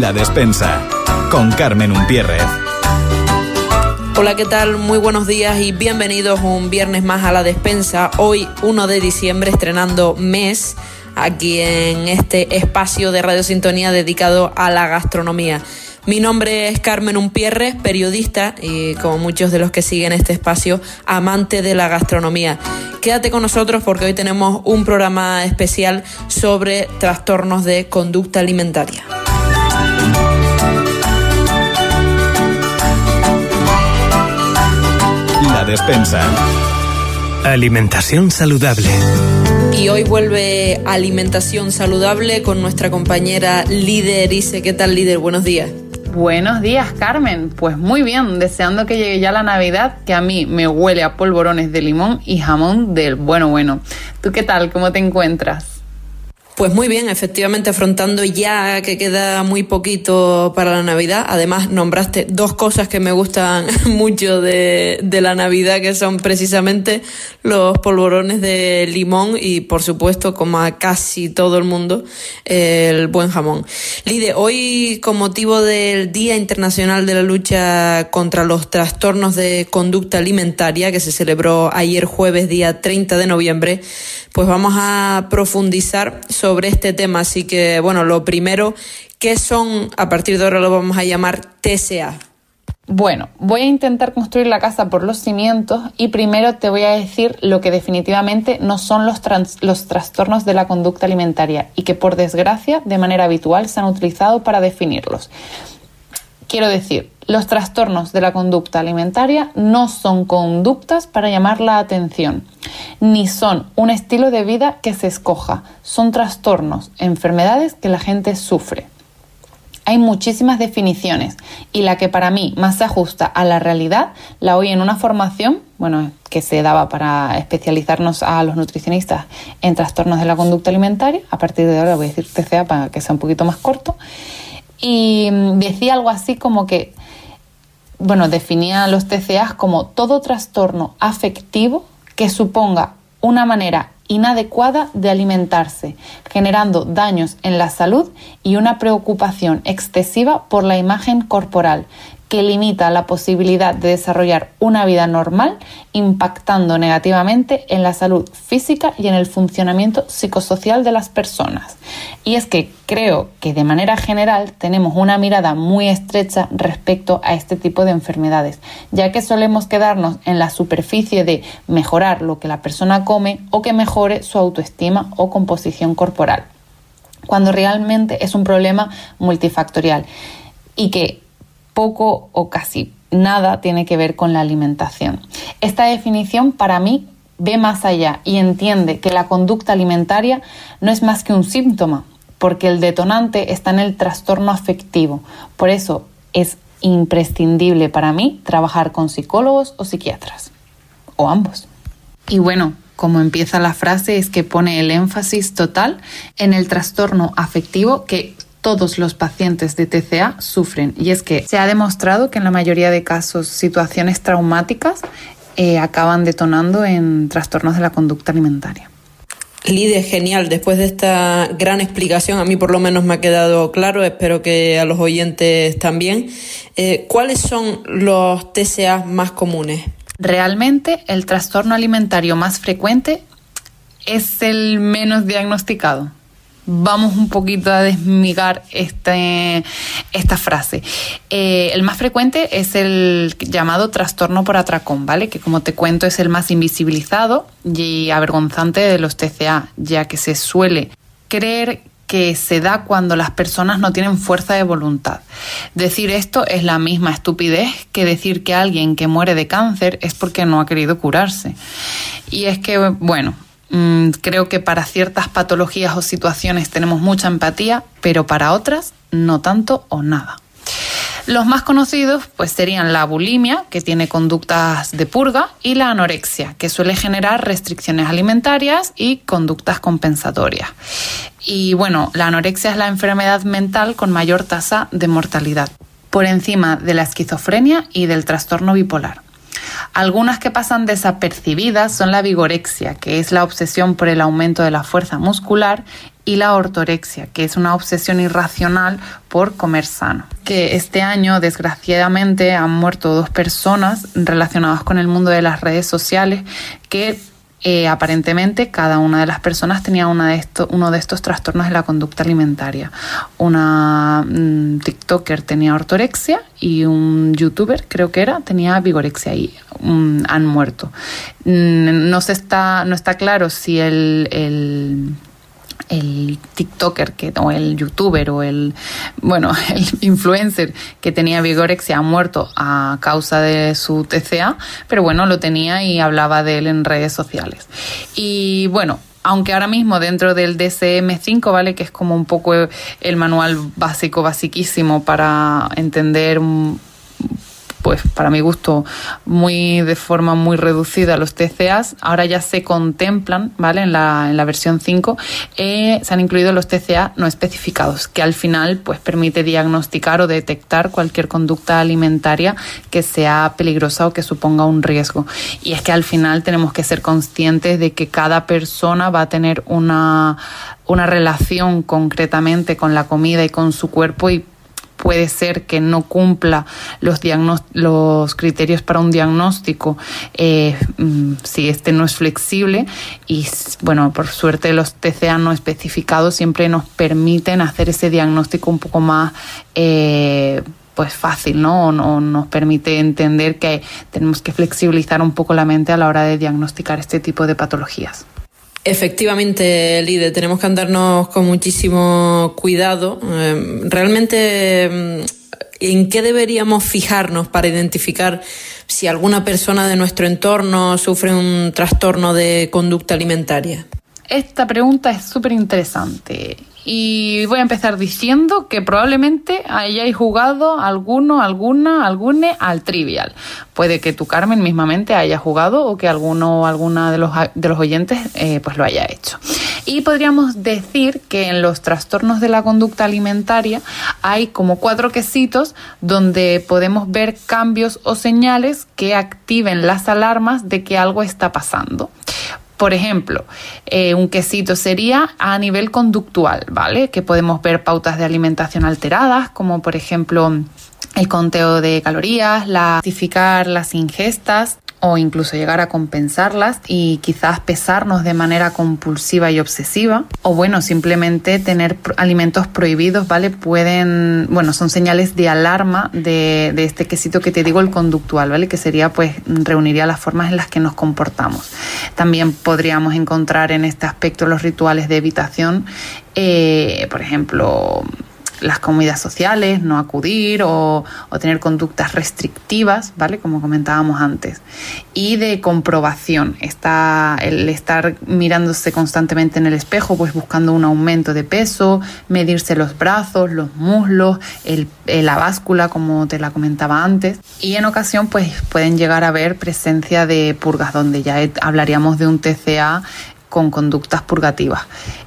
La despensa con Carmen Umpierrez. Hola, ¿qué tal? Muy buenos días y bienvenidos un viernes más a la despensa. Hoy, 1 de diciembre, estrenando mes aquí en este espacio de Radio Sintonía dedicado a la gastronomía. Mi nombre es Carmen Umpierre, periodista y como muchos de los que siguen este espacio, amante de la gastronomía. Quédate con nosotros porque hoy tenemos un programa especial sobre trastornos de conducta alimentaria. La despensa. Alimentación saludable. Y hoy vuelve Alimentación Saludable con nuestra compañera líder Ise. ¿Qué tal líder? Buenos días. Buenos días, Carmen. Pues muy bien, deseando que llegue ya la Navidad, que a mí me huele a polvorones de limón y jamón del bueno bueno. ¿Tú qué tal? ¿Cómo te encuentras? Pues muy bien, efectivamente afrontando ya que queda muy poquito para la Navidad. Además, nombraste dos cosas que me gustan mucho de, de, la Navidad, que son precisamente los polvorones de limón y, por supuesto, como a casi todo el mundo, el buen jamón. Lide, hoy con motivo del Día Internacional de la Lucha contra los Trastornos de Conducta Alimentaria, que se celebró ayer jueves, día 30 de noviembre, pues vamos a profundizar sobre este tema. Así que, bueno, lo primero, ¿qué son, a partir de ahora lo vamos a llamar TCA? Bueno, voy a intentar construir la casa por los cimientos y primero te voy a decir lo que definitivamente no son los, los trastornos de la conducta alimentaria y que por desgracia de manera habitual se han utilizado para definirlos. Quiero decir, los trastornos de la conducta alimentaria no son conductas para llamar la atención, ni son un estilo de vida que se escoja, son trastornos, enfermedades que la gente sufre. Hay muchísimas definiciones y la que para mí más se ajusta a la realidad la oí en una formación, bueno, que se daba para especializarnos a los nutricionistas en trastornos de la conducta alimentaria. A partir de ahora voy a decir TCA para que sea un poquito más corto. Y decía algo así como que bueno, definía los TCA como todo trastorno afectivo que suponga una manera inadecuada de alimentarse, generando daños en la salud y una preocupación excesiva por la imagen corporal, que limita la posibilidad de desarrollar una vida normal, impactando negativamente en la salud física y en el funcionamiento psicosocial de las personas. Y es que creo que de manera general tenemos una mirada muy estrecha respecto a este tipo de enfermedades, ya que solemos quedarnos en la superficie de mejorar lo que la persona come o que mejore su autoestima o composición corporal, cuando realmente es un problema multifactorial y que poco o casi nada tiene que ver con la alimentación. Esta definición para mí ve más allá y entiende que la conducta alimentaria no es más que un síntoma, porque el detonante está en el trastorno afectivo. Por eso es imprescindible para mí trabajar con psicólogos o psiquiatras, o ambos. Y bueno, como empieza la frase, es que pone el énfasis total en el trastorno afectivo que todos los pacientes de TCA sufren. Y es que se ha demostrado que en la mayoría de casos situaciones traumáticas eh, acaban detonando en trastornos de la conducta alimentaria. Lidia, genial. Después de esta gran explicación, a mí por lo menos me ha quedado claro, espero que a los oyentes también. Eh, ¿Cuáles son los TCA más comunes? Realmente el trastorno alimentario más frecuente es el menos diagnosticado vamos un poquito a desmigar este, esta frase. Eh, el más frecuente es el llamado trastorno por atracón, ¿vale? Que como te cuento es el más invisibilizado y avergonzante de los TCA, ya que se suele creer que se da cuando las personas no tienen fuerza de voluntad. Decir esto es la misma estupidez que decir que alguien que muere de cáncer es porque no ha querido curarse. Y es que, bueno, creo que para ciertas patologías o situaciones tenemos mucha empatía, pero para otras no tanto o nada. Los más conocidos pues serían la bulimia, que tiene conductas de purga, y la anorexia, que suele generar restricciones alimentarias y conductas compensatorias. Y bueno, la anorexia es la enfermedad mental con mayor tasa de mortalidad, por encima de la esquizofrenia y del trastorno bipolar. Algunas que pasan desapercibidas son la vigorexia, que es la obsesión por el aumento de la fuerza muscular, y la ortorexia, que es una obsesión irracional por comer sano. Que este año, desgraciadamente, han muerto dos personas relacionadas con el mundo de las redes sociales que eh, aparentemente cada una de las personas tenía una de uno de estos trastornos de la conducta alimentaria. Una mm, TikToker tenía ortorexia y un youtuber, creo que era, tenía vigorexia y mm, han muerto. Mm, no, se está, no está claro si el TikToker que, o el youtuber o el, bueno, el influencer que tenía vigorexia ha muerto a causa de su TCA, pero bueno, lo tenía y hablaba de él en redes sociales. Y bueno, aunque ahora mismo dentro del DCM5, ¿vale? Que es como un poco el manual básico, basiquísimo para entender pues para mi gusto, muy de forma muy reducida los TCAs. Ahora ya se contemplan, ¿vale? En la, en la versión 5 eh, se han incluido los TCA no especificados, que al final pues permite diagnosticar o detectar cualquier conducta alimentaria que sea peligrosa o que suponga un riesgo. Y es que al final tenemos que ser conscientes de que cada persona va a tener una una relación concretamente con la comida y con su cuerpo y puede ser que no cumpla los, los criterios para un diagnóstico eh, mm, si este no es flexible y bueno, por suerte los TCA no especificados siempre nos permiten hacer ese diagnóstico un poco más eh, pues fácil, ¿no? O, nos permite entender que tenemos que flexibilizar un poco la mente a la hora de diagnosticar este tipo de patologías. Efectivamente, Lide, tenemos que andarnos con muchísimo cuidado. Em, realmente, em, ¿en qué deberíamos fijarnos para identificar si alguna persona de nuestro entorno sufre un trastorno de conducta alimentaria? Esta pregunta es súper interesante y voy a empezar diciendo que probablemente hayáis jugado alguno, alguna, algune al trivial. Puede que tú, Carmen, mismamente haya jugado o que alguno o alguna de los, de los oyentes eh, pues lo haya hecho. Y podríamos decir que en los trastornos de la conducta alimentaria hay como cuatro quesitos donde podemos ver cambios o señales que activen las alarmas de que algo está pasando. Por ejemplo, eh, un quesito sería a nivel conductual, ¿vale? Que podemos ver pautas de alimentación alteradas, como por ejemplo el conteo de calorías, la clasificar las ingestas, o incluso llegar a compensarlas y quizás pesarnos de manera compulsiva y obsesiva o bueno, simplemente tener alimentos prohibidos, ¿vale? Pueden, bueno, son señales de alarma de, de este quesito que te digo, el conductual, ¿vale? Que sería pues reuniría las formas en las que nos comportamos. También podríamos encontrar en este aspecto los rituales de evitación, eh, por ejemplo, las comidas sociales, no acudir o, tener conductas restrictivas, ¿vale? Como comentábamos antes. Y de comprobación, está el estar mirándose constantemente en el espejo, pues buscando un aumento de peso, medirse los brazos, los muslos, el, la báscula, como te la comentaba antes. Y en ocasión, pues pueden llegar a haber presencia de purgas, donde ya hablaríamos de un TCA con conductas purgativas.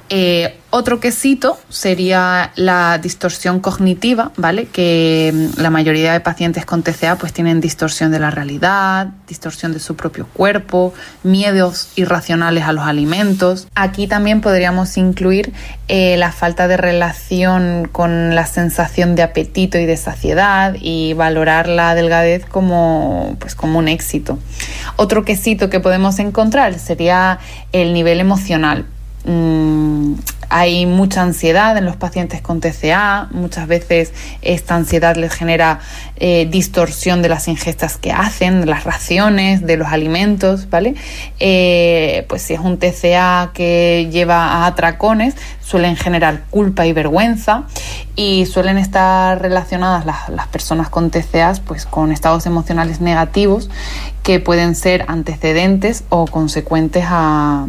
Eh, otro quesito sería la distorsión cognitiva, ¿vale? Que mm, la mayoría de pacientes con TCA pues tienen distorsión de la realidad, distorsión de su propio cuerpo, miedos irracionales a los alimentos. Aquí también podríamos incluir eh, la falta de relación con la sensación de apetito y de saciedad y valorar la delgadez como, pues, como un éxito. Otro quesito que podemos encontrar sería el nivel emocional. Mm, hay mucha ansiedad en los pacientes con TCA, muchas veces esta ansiedad les genera eh, distorsión de las ingestas que hacen, de las raciones, de los alimentos, ¿vale? Eh, pues si es un TCA que lleva a atracones, suelen generar culpa y vergüenza y suelen estar relacionadas las, las personas con TCA pues con estados emocionales negativos que pueden ser antecedentes o consecuentes a,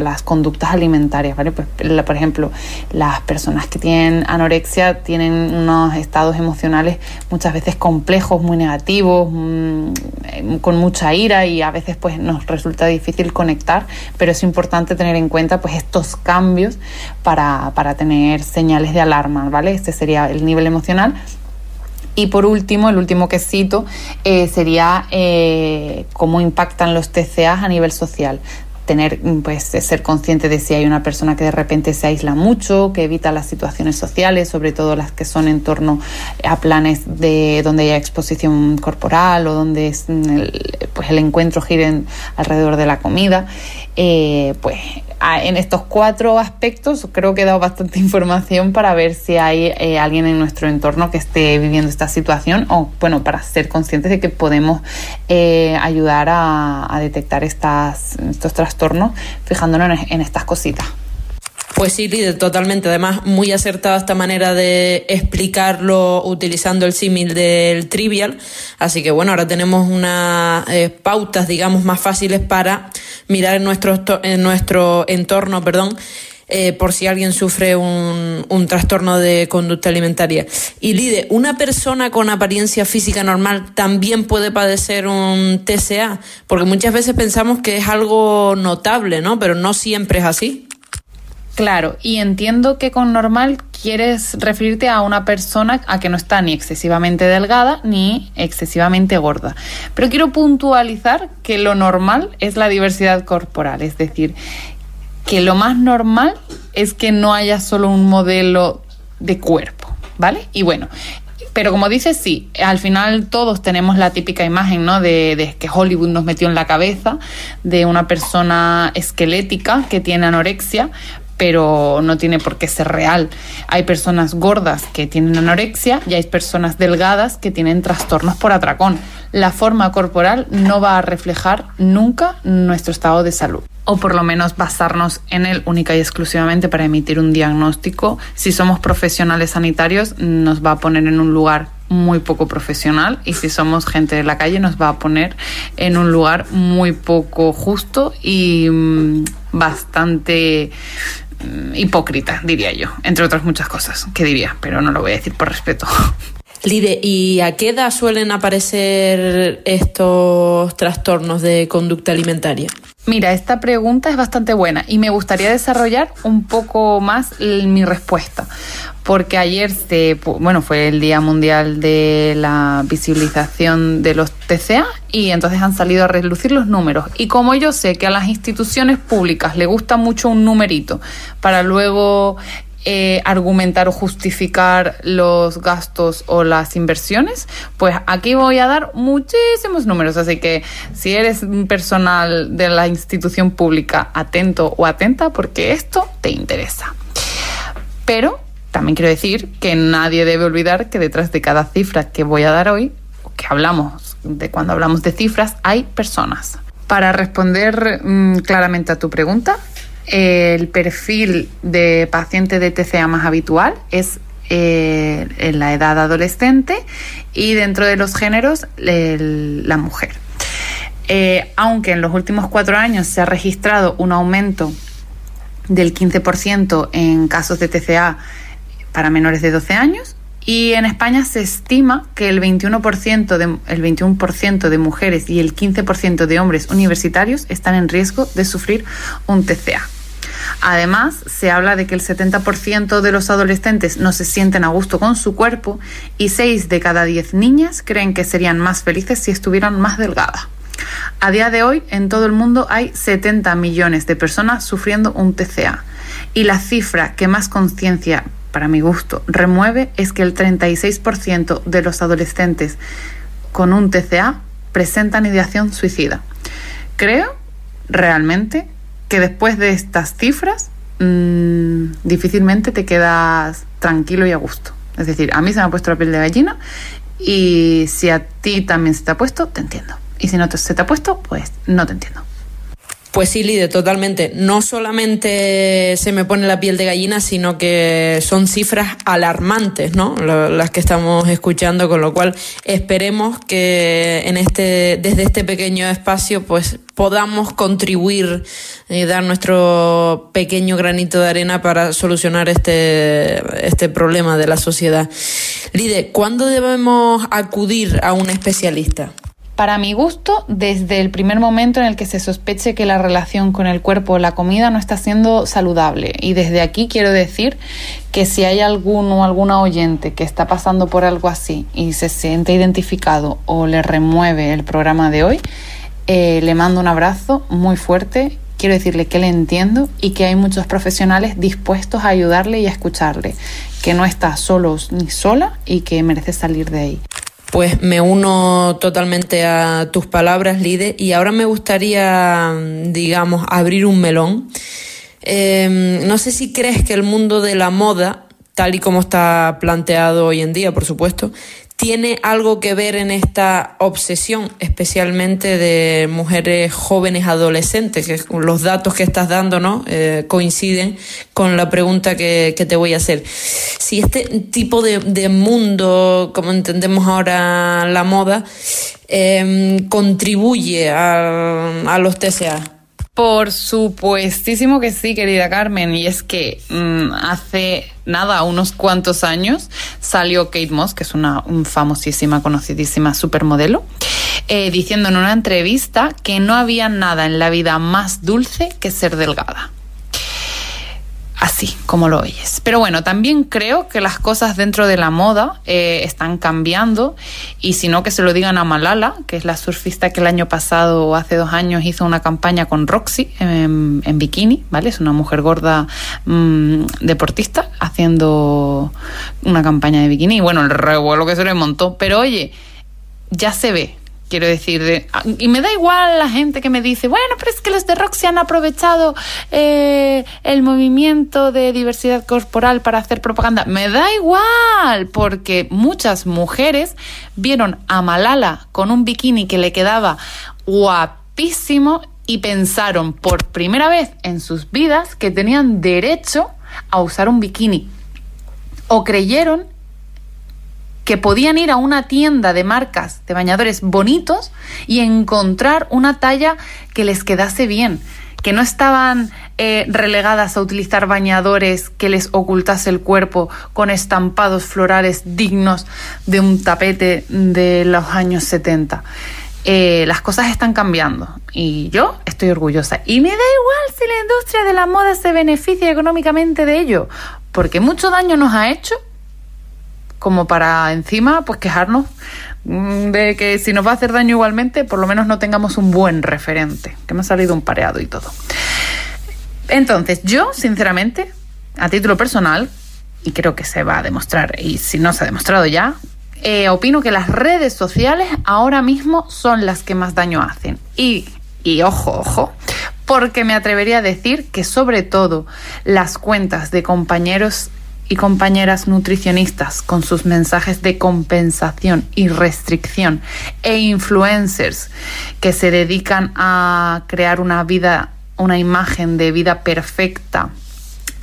las conductas alimentarias, ¿vale? Pues, por ejemplo, las personas que tienen anorexia tienen unos estados emocionales muchas veces complejos, muy negativos, mm, con mucha ira y a veces pues nos resulta difícil conectar, pero es importante tener en cuenta pues estos cambios para, para tener señales de alarma, ¿vale? Este sería el nivel emocional y por último, el último quesito eh, sería eh, cómo impactan los TCA a nivel social. Tener, pues, ser consciente de si hay una persona que de repente se aísla mucho, que evita las situaciones sociales, sobre todo las que son en torno a planes de donde haya exposición corporal o donde el, pues el encuentro gire alrededor de la comida. Eh, pues en estos cuatro aspectos creo que he dado bastante información para ver si hay eh, alguien en nuestro entorno que esté viviendo esta situación o bueno para ser conscientes de que podemos eh, ayudar a, detectar estas, estos trastornos fijándonos en estas cositas. Pues sí, totalmente. Además, muy acertada esta manera de explicarlo utilizando el símil del trivial. Así que bueno, ahora tenemos unas eh, pautas, digamos, más fáciles para mirar en nuestro, en nuestro entorno, perdón, eh, por si alguien sufre un, un, trastorno de conducta alimentaria. Y Lide, ¿una persona con apariencia física normal también puede padecer un TCA? Porque muchas veces pensamos que es algo notable, ¿no? Pero no siempre es así. Claro, y entiendo que con normal quieres referirte a una persona a que no está ni excesivamente delgada ni excesivamente gorda. Pero quiero puntualizar que lo normal es la diversidad corporal, es decir, que lo más normal es que no haya solo un modelo de cuerpo, ¿vale? Y bueno, pero como dices, sí, al final todos tenemos la típica imagen, ¿no? De, de, que Hollywood nos metió en la cabeza de una persona esquelética que tiene anorexia, pero no tiene por qué ser real. Hay personas gordas que tienen anorexia y hay personas delgadas que tienen trastornos por atracón. La forma corporal no va a reflejar nunca nuestro estado de salud o por lo menos basarnos en él única y exclusivamente para emitir un diagnóstico. Si somos profesionales sanitarios, nos va a poner en un lugar muy poco profesional y si somos gente de la calle nos va a poner en un lugar muy poco justo y mm, bastante Mm, hipócrita, diría yo, entre otras muchas cosas que diría, pero no lo voy a decir por respeto. Lide, ¿y a qué edad suelen aparecer estos trastornos de conducta alimentaria? Mira, esta pregunta es bastante buena y me gustaría desarrollar un poco más mi respuesta, porque ayer se, bueno, fue el Día Mundial de la Visibilización de los TCA y entonces han salido a relucir los números. Y como yo sé que a las instituciones públicas le gusta mucho un numerito para luego eh, argumentar o justificar los gastos o las inversiones, pues aquí voy a dar muchísimos números. Así que si eres un personal de la institución pública, atento o atenta porque esto te interesa. Pero también quiero decir que nadie debe olvidar que detrás de cada cifra que voy a dar hoy, que hablamos de cuando hablamos de cifras, hay personas. Para responder mm, claramente a tu pregunta, el perfil de paciente de TCA más habitual es eh, en la edad adolescente y dentro de los géneros la mujer. Eh, aunque en los últimos cuatro años se ha registrado un aumento del 15% en casos de TCA para menores de 12 años, y en España se estima que el 21%, de, el 21 de mujeres y el 15% de hombres universitarios están en riesgo de sufrir un TCA. Además, se habla de que el 70% de los adolescentes no se sienten a gusto con su cuerpo y 6 de cada 10 niñas creen que serían más felices si estuvieran más delgadas. A día de hoy, en todo el mundo hay 70 millones de personas sufriendo un TCA y la cifra que más conciencia, para mi gusto, remueve es que el 36% de los adolescentes con un TCA presentan ideación suicida. Creo realmente que después de estas cifras mmm, difícilmente te quedas tranquilo y a gusto. Es decir, a mí se me ha puesto la piel de gallina y si a ti también se te ha puesto, te entiendo. Y si no se te ha puesto, pues no te entiendo. Pues sí, Lide, totalmente. No solamente se me pone la piel de gallina, sino que son cifras alarmantes, ¿no? Las que estamos escuchando, con lo cual esperemos que en este, desde este pequeño espacio, pues podamos contribuir y dar nuestro pequeño granito de arena para solucionar este, este problema de la sociedad. Lide, ¿cuándo debemos acudir a un especialista? Para mi gusto, desde el primer momento en el que se sospeche que la relación con el cuerpo o la comida no está siendo saludable. Y desde aquí quiero decir que si hay alguno o alguna oyente que está pasando por algo así y se siente identificado o le remueve el programa de hoy, eh, le mando un abrazo muy fuerte quiero decirle que le entiendo y que hay muchos profesionales dispuestos a ayudarle y a escucharle, que no está solo ni sola y que merece salir de ahí. Pues me uno totalmente a tus palabras, Lide, y ahora me gustaría, digamos, abrir un melón. Em, no sé si crees que el mundo de la moda, tal y como está planteado hoy en día, por supuesto, tiene algo que ver en esta obsesión, especialmente de mujeres jóvenes adolescentes, que los datos que estás dando ¿no? Eh, coinciden con la pregunta que, te voy a hacer. Si este tipo de, mundo, como entendemos ahora la moda, em, contribuye a, a los TCA. Por supuestísimo que sí, querida Carmen. Y es que mm, hace nada, unos cuantos años, salió Kate Moss, que es una famosísima, conocidísima supermodelo, eh, diciendo en una entrevista que no había nada en la vida más dulce que ser delgada así como lo oyes. Pero bueno, también creo que las cosas dentro de la moda eh, están cambiando y si no que se lo digan a Malala, que es la surfista que el año pasado o hace dos años hizo una campaña con Roxy en, bikini, ¿vale? Es una mujer gorda mm, deportista haciendo una campaña de bikini. Y bueno, el revuelo que se le montó, pero oye, ya se ve Quiero decir, ah, y me da igual la gente que me dice, bueno, pero es que los de Roxy han aprovechado eh, el movimiento de diversidad corporal para hacer propaganda. Me da igual, porque muchas mujeres vieron a Malala con un bikini que le quedaba guapísimo y pensaron por primera vez en sus vidas que tenían derecho a usar un bikini. O creyeron que podían ir a una tienda de marcas de bañadores bonitos y encontrar una talla que les quedase bien, que no estaban eh, relegadas a utilizar bañadores que les ocultase el cuerpo con estampados florales dignos de un tapete de los años 70. Eh, las cosas están cambiando y yo estoy orgullosa. Y me da igual si la industria de la moda se beneficia económicamente de ello, porque mucho daño nos ha hecho como para encima pues quejarnos mm, de que si nos va a hacer daño igualmente, por lo menos no tengamos un buen referente, que me ha salido un pareado y todo. Entonces, yo, sinceramente, a título personal, y creo que se va a demostrar, y si no se ha demostrado ya, eh, opino que las redes sociales ahora mismo son las que más daño hacen. Y, y ojo, ojo, porque me atrevería a decir que sobre todo las cuentas de compañeros y compañeras nutricionistas con sus mensajes de compensación y restricción e influencers que se dedican a crear una vida, una imagen de vida perfecta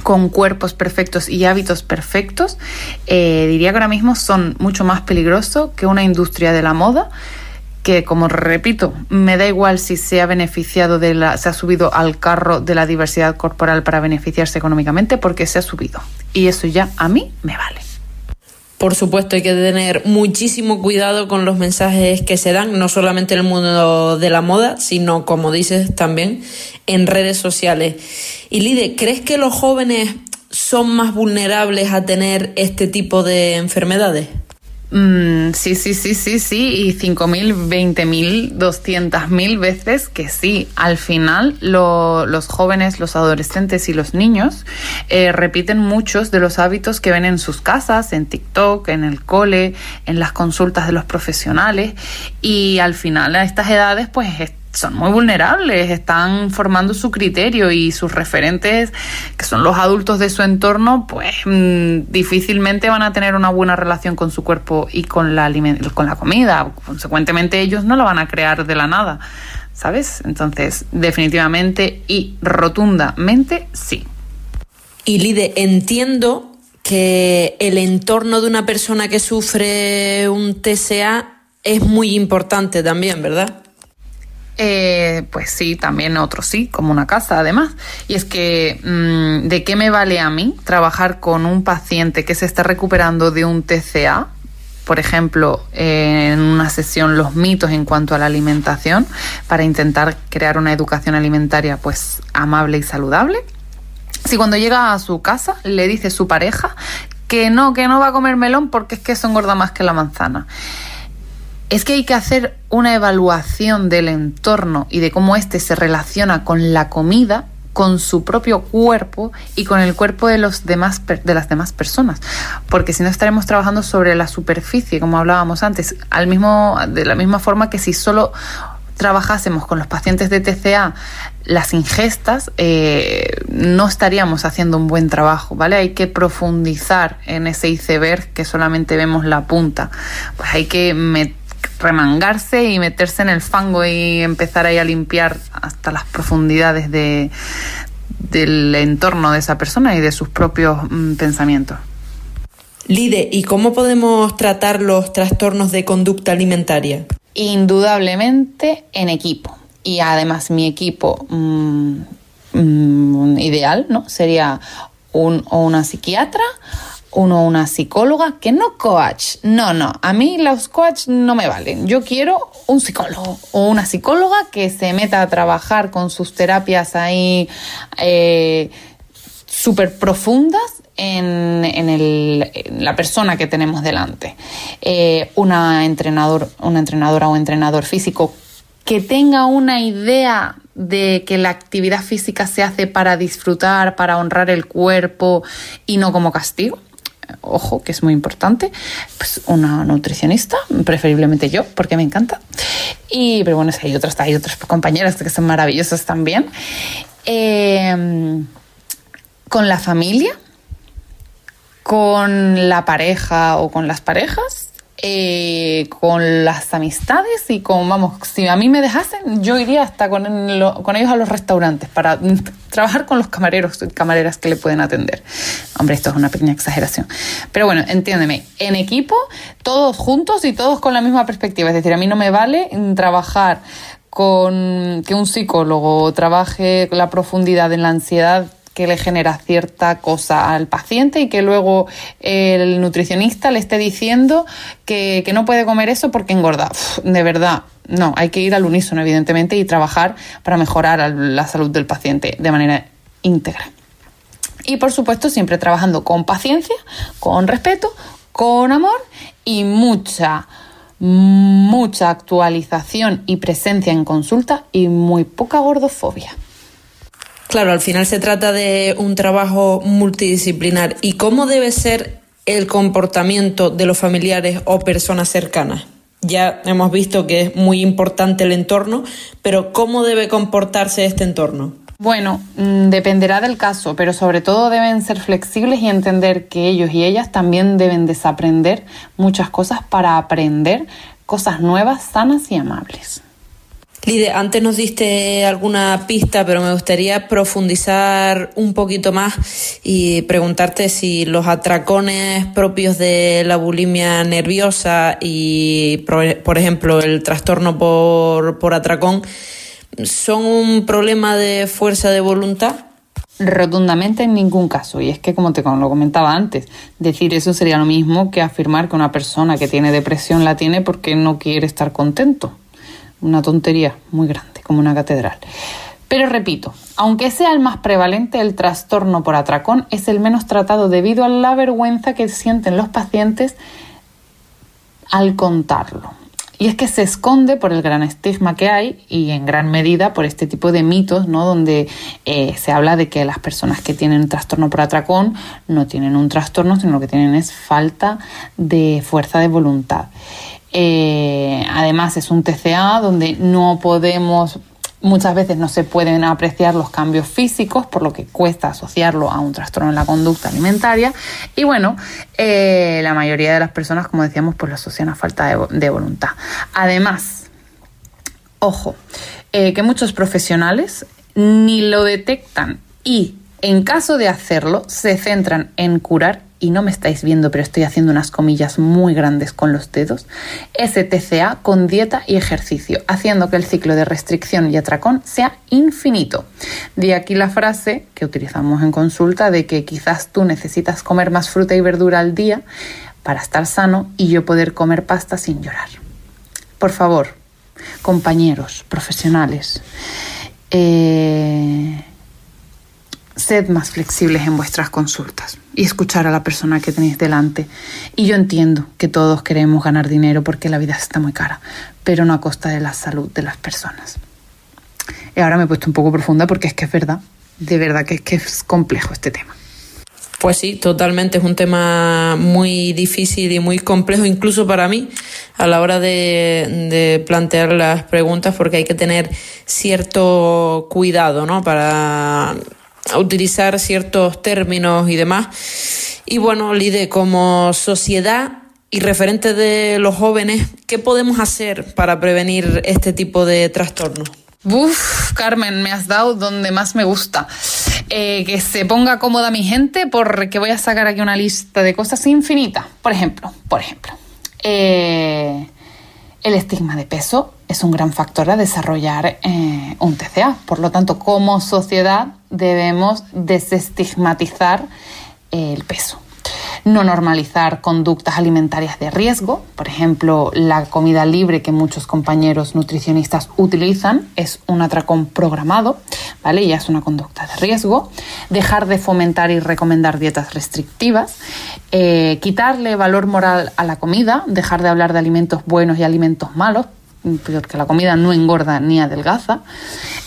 con cuerpos perfectos y hábitos perfectos, eh, diría que ahora mismo son mucho más peligrosos que una industria de la moda que, como repito, me da igual si se ha beneficiado de la, se ha subido al carro de la diversidad corporal para beneficiarse económicamente, porque se ha subido. Y eso ya a mí me vale. Por supuesto, hay que tener muchísimo cuidado con los mensajes que se dan, no solamente en el mundo de la moda, sino, como dices, también en redes sociales. Y Lide, ¿crees que los jóvenes son más vulnerables a tener este tipo de enfermedades? Mm, sí, sí, sí, sí, sí, y 5.000, 20.000, 200.000 veces que sí. Al final, los jóvenes, los adolescentes y los niños eh, repiten muchos de los hábitos que ven en sus casas, en TikTok, en el cole, en las consultas de los profesionales, y al final a estas edades, pues son muy vulnerables, están formando su criterio y sus referentes, que son los adultos de su entorno, pues mm, difícilmente van a tener una buena relación con su cuerpo y con la, con la comida. Consecuentemente, ellos no la van a crear de la nada, ¿sabes? Entonces, definitivamente y rotundamente sí. Y Lide, entiendo que el entorno de una persona que sufre un TSA es muy importante también, ¿verdad? Eh, pues sí, también otro sí, como una casa además. Y es que, mm, ¿de qué me vale a mí trabajar con un paciente que se está recuperando de un TCA? Por ejemplo, en una sesión los mitos en cuanto a la alimentación para intentar crear una educación alimentaria pues amable y saludable. Si cuando llega a su casa le dice su pareja que no, que no va a comer melón porque es que eso engorda más que la manzana es que hay que hacer una evaluación del entorno y de cómo éste se relaciona con la comida con su propio cuerpo y con el cuerpo de los demás de las demás personas, porque si no estaremos trabajando sobre la superficie, como hablábamos antes, al mismo de la misma forma que si solo trabajásemos con los pacientes de TCA las ingestas, eh, no estaríamos haciendo un buen trabajo, ¿vale? Hay que profundizar en ese iceberg que solamente vemos la punta. Pues hay que remangarse y meterse en el fango y empezar ahí a limpiar hasta las profundidades de, del entorno de esa persona y de sus propios mm, pensamientos. Lide, ¿y cómo podemos tratar los trastornos de conducta alimentaria? Indudablemente en equipo. Y además mi equipo mm, mm, ideal ¿no? sería un, o una psiquiatra, uno una psicóloga, que no coach. No, no, a mí los coach no me valen. Yo quiero un psicólogo o una psicóloga que se meta a trabajar con sus terapias ahí eh, súper profundas en, la persona que tenemos delante. Eh, una, entrenador, una entrenadora o entrenador físico que tenga una idea de que la actividad física se hace para disfrutar, para honrar el cuerpo y no como castigo. Ojo, que es muy importante. Pues una nutricionista, preferiblemente yo, porque me encanta. Y, pero bueno, hay otras, hay otras compañeras que son maravillosas también. Eh, con la familia, con la pareja o con las parejas, eh, con las amistades y con, vamos, si a mí me dejasen, yo iría hasta con, con ellos a los restaurantes para trabajar con los camareros y camareras que le pueden atender. Hombre, esto es una pequeña exageración. Pero bueno, entiéndeme, en equipo, todos juntos y todos con la misma perspectiva. Es decir, a mí no me vale trabajar con que un psicólogo trabaje la profundidad en la ansiedad que le genera cierta cosa al paciente y que luego el nutricionista le esté diciendo que, no puede comer eso porque engorda. de verdad, no, hay que ir al unísono, evidentemente, y trabajar para mejorar la salud del paciente de manera íntegra. Y por supuesto, siempre trabajando con paciencia, con respeto, con amor y mucha, mucha actualización y presencia en consulta y muy poca gordofobia. Claro, al final se trata de un trabajo multidisciplinar. ¿Y cómo debe ser el comportamiento de los familiares o personas cercanas? Ya hemos visto que es muy importante el entorno, pero ¿cómo debe comportarse este entorno? Bueno, mm, dependerá del caso, pero sobre todo deben ser flexibles y entender que ellos y ellas también deben desaprender muchas cosas para aprender cosas nuevas, sanas y amables. Lide, antes nos diste alguna pista, pero me gustaría profundizar un poquito más y preguntarte si los atracones propios de la bulimia nerviosa y, por ejemplo, el trastorno por, por atracón son un problema de fuerza de voluntad. Rotundamente en ningún caso. Y es que, como te lo comentaba antes, decir eso sería lo mismo que afirmar que una persona que tiene depresión la tiene porque no quiere estar contento una tontería muy grande, como una catedral. Pero repito, aunque sea el más prevalente, el trastorno por atracón es el menos tratado debido a la vergüenza que sienten los pacientes al contarlo. Y es que se esconde por el gran estigma que hay y en gran medida por este tipo de mitos, ¿no? Donde eh, se habla de que las personas que tienen un trastorno por atracón no tienen un trastorno, sino lo que tienen es falta de fuerza de voluntad. Eh, además es un TCA donde no podemos muchas veces no se pueden apreciar los cambios físicos, por lo que cuesta asociarlo a un trastorno en la conducta alimentaria. Y bueno, eh, la mayoría de las personas, como decíamos, pues lo asocian a falta de, voluntad. Además, ojo, eh, que muchos profesionales ni lo detectan y en caso de hacerlo se centran en curar y no me estáis viendo, pero estoy haciendo unas comillas muy grandes con los dedos, STCA con dieta y ejercicio, haciendo que el ciclo de restricción y atracón sea infinito. De aquí la frase que utilizamos en consulta de que quizás tú necesitas comer más fruta y verdura al día para estar sano y yo poder comer pasta sin llorar. Por favor, compañeros, profesionales, eh, sed más flexibles en vuestras consultas y escuchar a la persona que tenéis delante. Y yo entiendo que todos queremos ganar dinero porque la vida está muy cara, pero no a costa de la salud de las personas. Y ahora me he puesto un poco profunda porque es que es verdad, de verdad que es que es complejo este tema. Pues sí, totalmente. Es un tema muy difícil y muy complejo, incluso para mí, a la hora de, de, plantear las preguntas, porque hay que tener cierto cuidado, ¿no? Para utilizar ciertos términos y demás. Y bueno, Lide, como sociedad y referente de los jóvenes, ¿qué podemos hacer para prevenir este tipo de trastornos? Uf, Carmen, me has dado donde más me gusta. Eh, que se ponga cómoda mi gente porque voy a sacar aquí una lista de cosas infinitas. Por ejemplo, por ejemplo, eh, el estigma de peso es un gran factor a desarrollar eh, un TCA. Por lo tanto, como sociedad debemos desestigmatizar el peso no normalizar conductas alimentarias de riesgo. Por ejemplo, la comida libre que muchos compañeros nutricionistas utilizan es un atracón programado, ¿vale? Ya es una conducta de riesgo. Dejar de fomentar y recomendar dietas restrictivas. Eh, quitarle valor moral a la comida, dejar de hablar de alimentos buenos y alimentos malos, porque la comida no engorda ni adelgaza,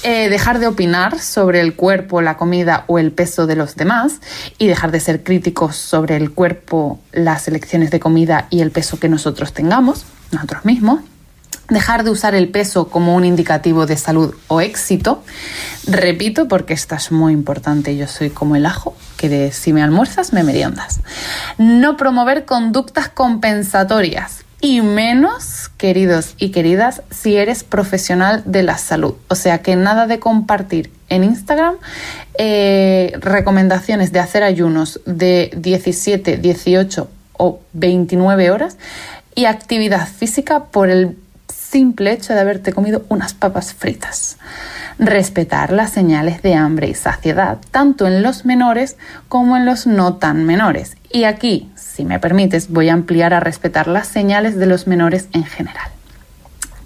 eh, dejar de opinar sobre el cuerpo, la comida o el peso de los demás y dejar de ser críticos sobre el cuerpo, las elecciones de comida y el peso que nosotros tengamos, nosotros mismos. Dejar de usar el peso como un indicativo de salud o éxito. Repito, porque esta es muy importante. Yo soy como el ajo, que de si me almuerzas, me meriondas. No promover conductas compensatorias y menos, queridos y queridas, si eres profesional de la salud. O sea que nada de compartir en Instagram eh, recomendaciones de hacer ayunos de 17, 18 o 29 horas y actividad física por el simple hecho de haberte comido unas papas fritas. Respetar las señales de hambre y saciedad, tanto en los menores como en los no tan menores. Y aquí, si me permites, voy a ampliar a respetar las señales de los menores en general.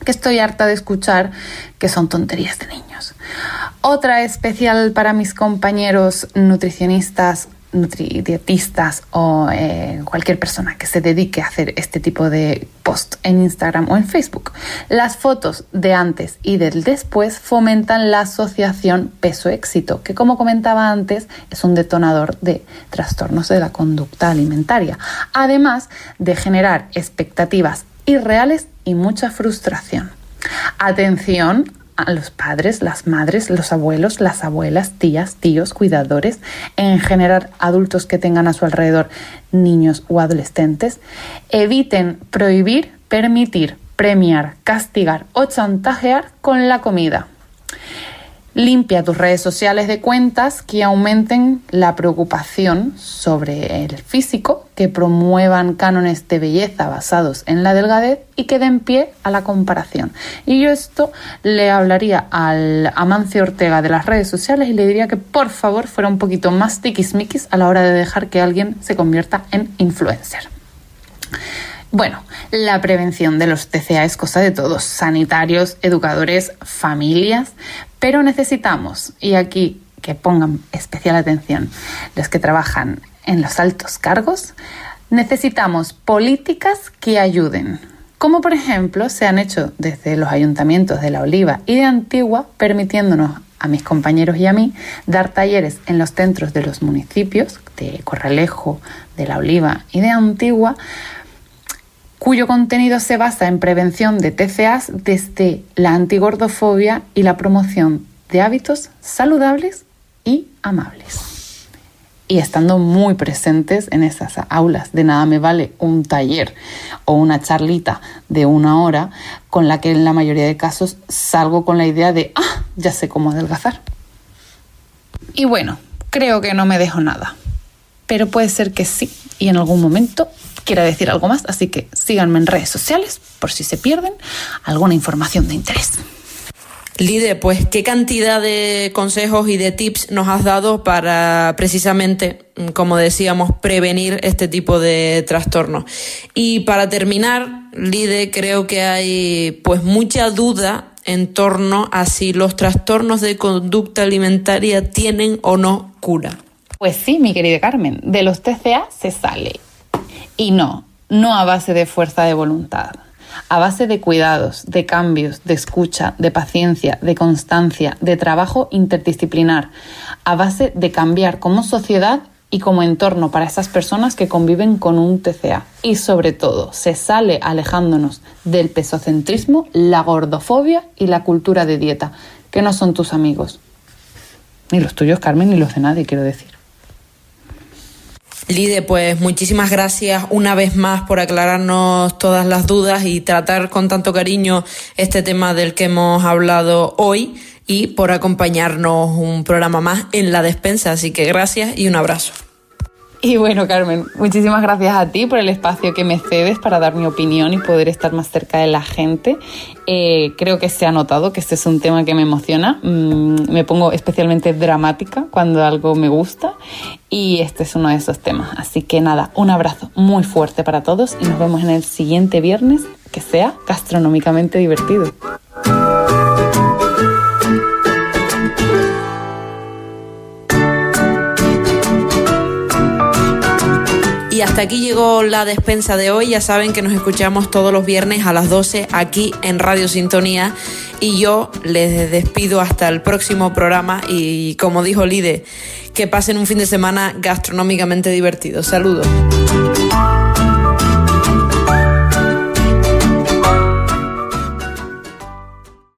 Que estoy harta de escuchar que son tonterías de niños. Otra especial para mis compañeros nutricionistas nutridietistas o eh, cualquier persona que se dedique a hacer este tipo de post en Instagram o en Facebook. Las fotos de antes y del después fomentan la asociación peso-éxito, que como comentaba antes es un detonador de trastornos de la conducta alimentaria, además de generar expectativas irreales y mucha frustración. Atención a los padres, las madres, los abuelos, las abuelas, tías, tíos, cuidadores, en general adultos que tengan a su alrededor niños o adolescentes, eviten prohibir, permitir, premiar, castigar o chantajear con la comida. Limpia tus redes sociales de cuentas que aumenten la preocupación sobre el físico, que promuevan cánones de belleza basados en la delgadez y que den pie a la comparación. Y yo esto le hablaría al Amancio Ortega de las redes sociales y le diría que por favor fuera un poquito más tiquismiquis a la hora de dejar que alguien se convierta en influencer. Bueno, la prevención de los TCA es cosa de todos, sanitarios, educadores, familias, pero necesitamos, y aquí que pongan especial atención los que trabajan en los altos cargos, necesitamos políticas que ayuden, como por ejemplo se han hecho desde los ayuntamientos de La Oliva y de Antigua, permitiéndonos a mis compañeros y a mí dar talleres en los centros de los municipios de Corralejo, de La Oliva y de Antigua cuyo contenido se basa en prevención de TCAs desde la antigordofobia y la promoción de hábitos saludables y amables. Y estando muy presentes en esas aulas, de nada me vale un taller o una charlita de una hora con la que en la mayoría de casos salgo con la idea de, ah, ya sé cómo adelgazar. Y bueno, creo que no me dejo nada, pero puede ser que sí, y en algún momento quiera decir algo más, así que síganme en redes sociales por si se pierden alguna información de interés. Lide, pues qué cantidad de consejos y de tips nos has dado para precisamente, como decíamos, prevenir este tipo de trastornos. Y para terminar, Lide, creo que hay pues mucha duda en torno a si los trastornos de conducta alimentaria tienen o no oscura. Pues sí, mi querida Carmen, de los TCA se sale. Y no, no a base de fuerza de voluntad, a base de cuidados, de cambios, de escucha, de paciencia, de constancia, de trabajo interdisciplinar, a base de cambiar como sociedad y como entorno para esas personas que conviven con un TCA. Y sobre todo, se sale alejándonos del pesocentrismo, la gordofobia y la cultura de dieta, que no son tus amigos. Ni los tuyos, Carmen, ni los de nadie, quiero decir. Lide, pues muchísimas gracias una vez más por aclararnos todas las dudas y tratar con tanto cariño este tema del que hemos hablado hoy y por acompañarnos un programa más en la despensa. Así que gracias y un abrazo. Y bueno, Carmen, muchísimas gracias a ti por el espacio que me cedes para dar mi opinión y poder estar más cerca de la gente. Eh, creo que se ha notado que este es un tema que me emociona. Mm, me pongo especialmente dramática cuando algo me gusta y este es uno de esos temas. Así que nada, un abrazo muy fuerte para todos y nos vemos en el siguiente viernes que sea gastronómicamente divertido. Hasta aquí llegó la despensa de hoy. Ya saben que nos escuchamos todos los viernes a las 12 aquí en Radio Sintonía. Y yo les despido hasta el próximo programa. Y como dijo Lide, que pasen un fin de semana gastronómicamente divertido. Saludos.